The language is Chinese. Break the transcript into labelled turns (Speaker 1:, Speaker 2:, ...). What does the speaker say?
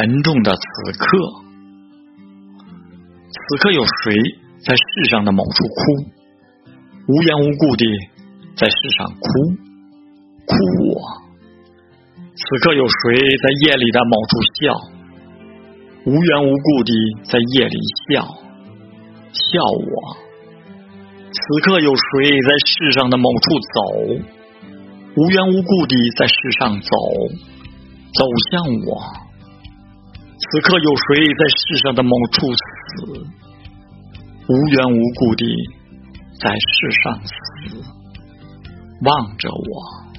Speaker 1: 沉重的此刻，此刻有谁在世上的某处哭？无缘无故地在世上哭，哭我。此刻有谁在夜里的某处笑？无缘无故地在夜里笑，笑我。此刻有谁在世上的某处走？无缘无故地在世上走，走向我。此刻有谁在世上的某处死？无缘无故地在世上死，望着我。